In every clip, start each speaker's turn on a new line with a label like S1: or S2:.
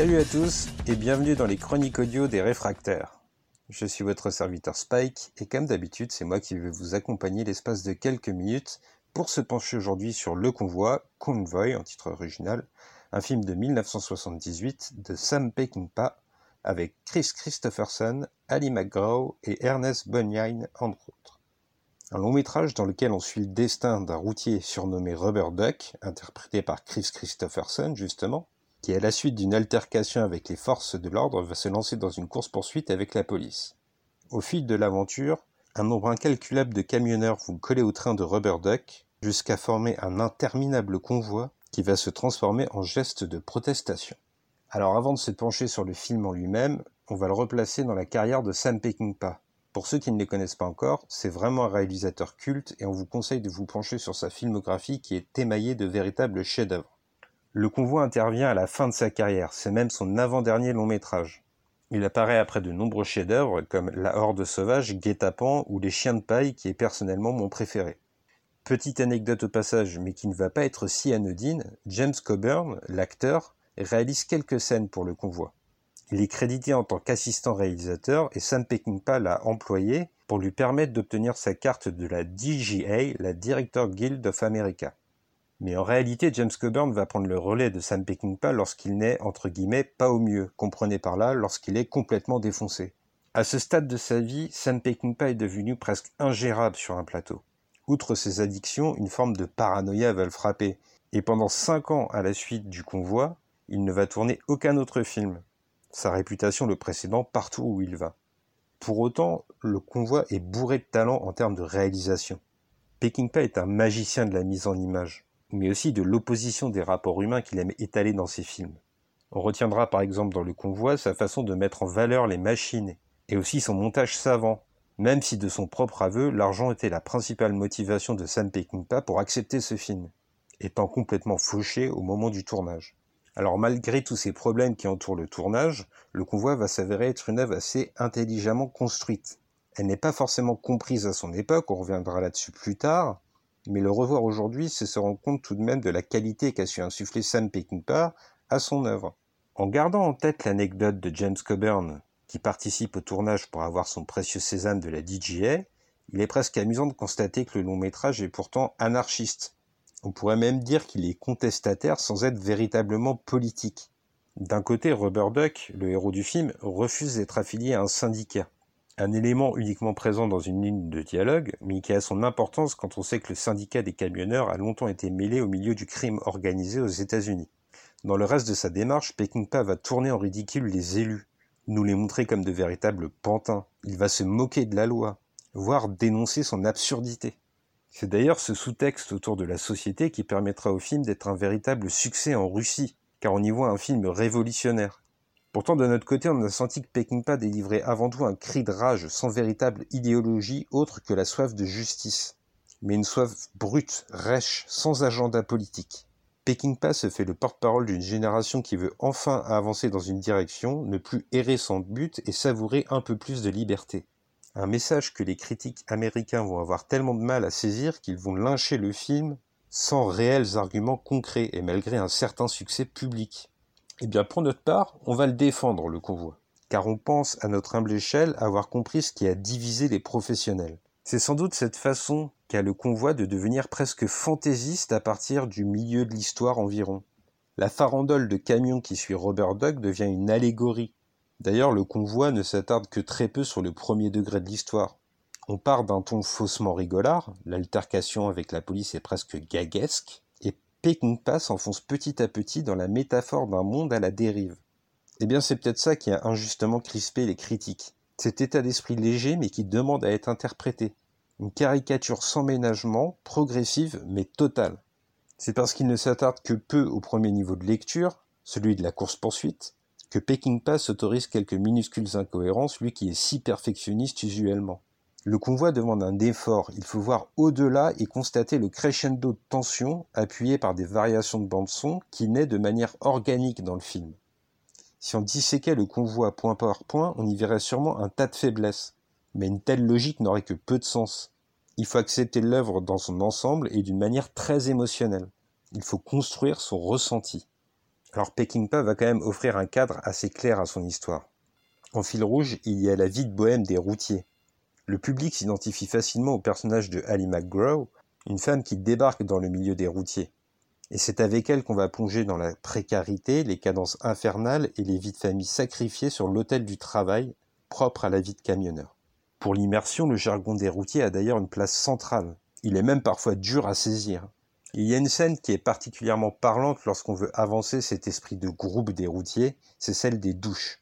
S1: Salut à tous et bienvenue dans les chroniques audio des réfractaires. Je suis votre serviteur Spike et comme d'habitude c'est moi qui vais vous accompagner l'espace de quelques minutes pour se pencher aujourd'hui sur Le Convoi, Convoy en titre original, un film de 1978 de Sam Peckinpah avec Chris Christopherson, Ali McGraw et Ernest Bunyan entre autres. Un long métrage dans lequel on suit le destin d'un routier surnommé Rubber Duck, interprété par Chris Christopherson justement, qui à la suite d'une altercation avec les forces de l'ordre va se lancer dans une course-poursuite avec la police. Au fil de l'aventure, un nombre incalculable de camionneurs vont coller au train de Rubber Duck jusqu'à former un interminable convoi qui va se transformer en geste de protestation. Alors avant de se pencher sur le film en lui-même, on va le replacer dans la carrière de Sam Peckinpah. Pour ceux qui ne les connaissent pas encore, c'est vraiment un réalisateur culte et on vous conseille de vous pencher sur sa filmographie qui est émaillée de véritables chefs-d'œuvre. Le convoi intervient à la fin de sa carrière, c'est même son avant-dernier long métrage. Il apparaît après de nombreux chefs-d'œuvre comme La Horde sauvage, Guet-apens ou Les Chiens de paille qui est personnellement mon préféré. Petite anecdote au passage, mais qui ne va pas être si anodine, James Coburn, l'acteur, réalise quelques scènes pour le convoi. Il est crédité en tant qu'assistant réalisateur et Sam Peckinpah l'a employé pour lui permettre d'obtenir sa carte de la DGA, la Director Guild of America. Mais en réalité, James Coburn va prendre le relais de Sam Peckinpah lorsqu'il n'est, entre guillemets, pas au mieux, comprenez par là, lorsqu'il est complètement défoncé. À ce stade de sa vie, Sam Peckinpah est devenu presque ingérable sur un plateau. Outre ses addictions, une forme de paranoïa va le frapper, et pendant cinq ans à la suite du convoi, il ne va tourner aucun autre film, sa réputation le précédant partout où il va. Pour autant, le convoi est bourré de talent en termes de réalisation. Peckinpah est un magicien de la mise en image mais aussi de l'opposition des rapports humains qu'il aime étaler dans ses films. On retiendra par exemple dans Le Convoi sa façon de mettre en valeur les machines, et aussi son montage savant, même si de son propre aveu, l'argent était la principale motivation de Sam Peckinpah pour accepter ce film, étant complètement fauché au moment du tournage. Alors malgré tous ces problèmes qui entourent le tournage, Le Convoi va s'avérer être une œuvre assez intelligemment construite. Elle n'est pas forcément comprise à son époque, on reviendra là-dessus plus tard, mais le revoir aujourd'hui, c'est se rendre compte tout de même de la qualité qu'a su insuffler Sam Peckinpah à son œuvre. En gardant en tête l'anecdote de James Coburn, qui participe au tournage pour avoir son précieux sésame de la DGA, il est presque amusant de constater que le long métrage est pourtant anarchiste. On pourrait même dire qu'il est contestataire sans être véritablement politique. D'un côté, Rubber Duck, le héros du film, refuse d'être affilié à un syndicat un élément uniquement présent dans une ligne de dialogue, mais qui a son importance quand on sait que le syndicat des camionneurs a longtemps été mêlé au milieu du crime organisé aux États-Unis. Dans le reste de sa démarche, Peckinpah va tourner en ridicule les élus, nous les montrer comme de véritables pantins. Il va se moquer de la loi, voire dénoncer son absurdité. C'est d'ailleurs ce sous-texte autour de la société qui permettra au film d'être un véritable succès en Russie, car on y voit un film révolutionnaire. Pourtant, de notre côté, on a senti que Peckinpah délivrait avant tout un cri de rage sans véritable idéologie autre que la soif de justice. Mais une soif brute, rêche, sans agenda politique. Peckinpah se fait le porte-parole d'une génération qui veut enfin avancer dans une direction, ne plus errer sans but et savourer un peu plus de liberté. Un message que les critiques américains vont avoir tellement de mal à saisir qu'ils vont lyncher le film sans réels arguments concrets et malgré un certain succès public. Eh bien, pour notre part, on va le défendre, le convoi, car on pense, à notre humble échelle, avoir compris ce qui a divisé les professionnels. C'est sans doute cette façon qu'a le convoi de devenir presque fantaisiste à partir du milieu de l'histoire environ. La farandole de camions qui suit Robert Duck devient une allégorie. D'ailleurs, le convoi ne s'attarde que très peu sur le premier degré de l'histoire. On part d'un ton faussement rigolard, l'altercation avec la police est presque gaguesque, Peckinpah s'enfonce petit à petit dans la métaphore d'un monde à la dérive. Eh bien, c'est peut-être ça qui a injustement crispé les critiques. Cet état d'esprit léger mais qui demande à être interprété. Une caricature sans ménagement, progressive mais totale. C'est parce qu'il ne s'attarde que peu au premier niveau de lecture, celui de la course-poursuite, que Peckinpah s'autorise quelques minuscules incohérences, lui qui est si perfectionniste usuellement. Le convoi demande un effort, il faut voir au-delà et constater le crescendo de tension appuyé par des variations de bande-son qui naît de manière organique dans le film. Si on disséquait le convoi point par point, on y verrait sûrement un tas de faiblesses. Mais une telle logique n'aurait que peu de sens. Il faut accepter l'œuvre dans son ensemble et d'une manière très émotionnelle. Il faut construire son ressenti. Alors Peckinpah va quand même offrir un cadre assez clair à son histoire. En fil rouge, il y a la vie de bohème des routiers. Le public s'identifie facilement au personnage de Ali McGraw, une femme qui débarque dans le milieu des routiers. Et c'est avec elle qu'on va plonger dans la précarité, les cadences infernales et les vies de famille sacrifiées sur l'autel du travail, propre à la vie de camionneur. Pour l'immersion, le jargon des routiers a d'ailleurs une place centrale. Il est même parfois dur à saisir. Il y a une scène qui est particulièrement parlante lorsqu'on veut avancer cet esprit de groupe des routiers, c'est celle des douches.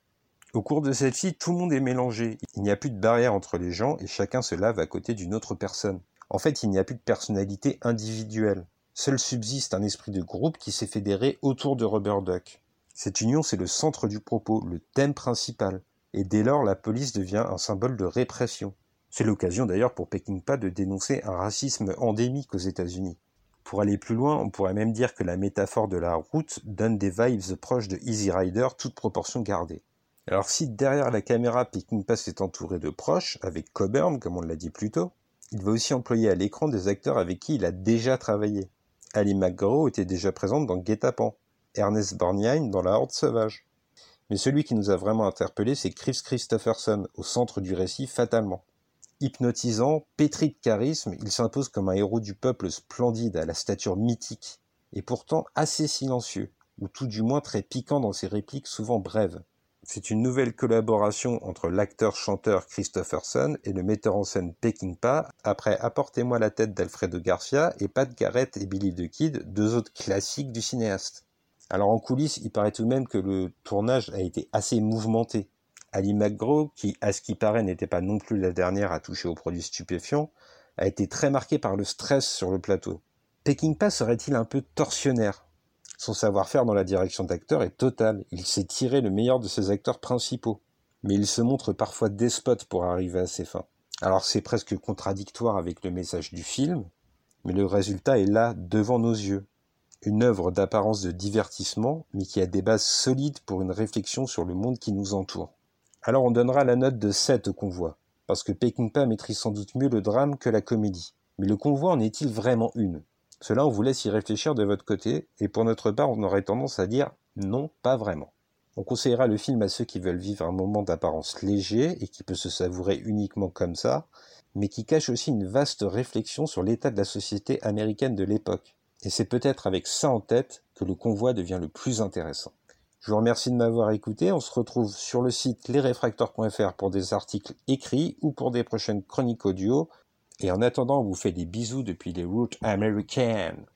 S1: Au cours de celle-ci, tout le monde est mélangé. Il n'y a plus de barrière entre les gens et chacun se lave à côté d'une autre personne. En fait, il n'y a plus de personnalité individuelle. Seul subsiste un esprit de groupe qui s'est fédéré autour de Rubber Duck. Cette union, c'est le centre du propos, le thème principal, et dès lors la police devient un symbole de répression. C'est l'occasion d'ailleurs pour Peckinpah de dénoncer un racisme endémique aux États-Unis. Pour aller plus loin, on pourrait même dire que la métaphore de la route donne des vibes proches de Easy Rider, toute proportion gardée. Alors si derrière la caméra Peckinpah s'est entouré de proches, avec Coburn comme on l'a dit plus tôt, il va aussi employer à l'écran des acteurs avec qui il a déjà travaillé. Ali McGraw était déjà présente dans Guet-apens, Ernest Borgnine dans La Horde sauvage. Mais celui qui nous a vraiment interpellé, c'est Chris Christopherson, au centre du récit fatalement. Hypnotisant, pétri de charisme, il s'impose comme un héros du peuple splendide à la stature mythique, et pourtant assez silencieux, ou tout du moins très piquant dans ses répliques souvent brèves. C'est une nouvelle collaboration entre l'acteur-chanteur Christopherson et le metteur en scène Peckinpah, après Apportez-moi la tête d'Alfredo Garcia et Pat Garrett et Billy the Kid, deux autres classiques du cinéaste. Alors en coulisses, il paraît tout de même que le tournage a été assez mouvementé. Ali McGraw, qui à ce qui paraît n'était pas non plus la dernière à toucher aux produits stupéfiants, a été très marqué par le stress sur le plateau. Peckinpah serait-il un peu torsionnaire? Son savoir-faire dans la direction d'acteur est total, il sait tirer le meilleur de ses acteurs principaux. Mais il se montre parfois despote pour arriver à ses fins. Alors c'est presque contradictoire avec le message du film, mais le résultat est là, devant nos yeux. Une œuvre d'apparence de divertissement, mais qui a des bases solides pour une réflexion sur le monde qui nous entoure. Alors on donnera la note de 7 au convoi, parce que Peckinpah maîtrise sans doute mieux le drame que la comédie. Mais le convoi en est-il vraiment une? Cela, on vous laisse y réfléchir de votre côté, et pour notre part, on aurait tendance à dire non, pas vraiment. On conseillera le film à ceux qui veulent vivre un moment d'apparence léger et qui peut se savourer uniquement comme ça, mais qui cache aussi une vaste réflexion sur l'état de la société américaine de l'époque. Et c'est peut-être avec ça en tête que le convoi devient le plus intéressant. Je vous remercie de m'avoir écouté. On se retrouve sur le site lesrefracteurs.fr pour des articles écrits ou pour des prochaines chroniques audio. Et en attendant, on vous fait des bisous depuis les routes américaines.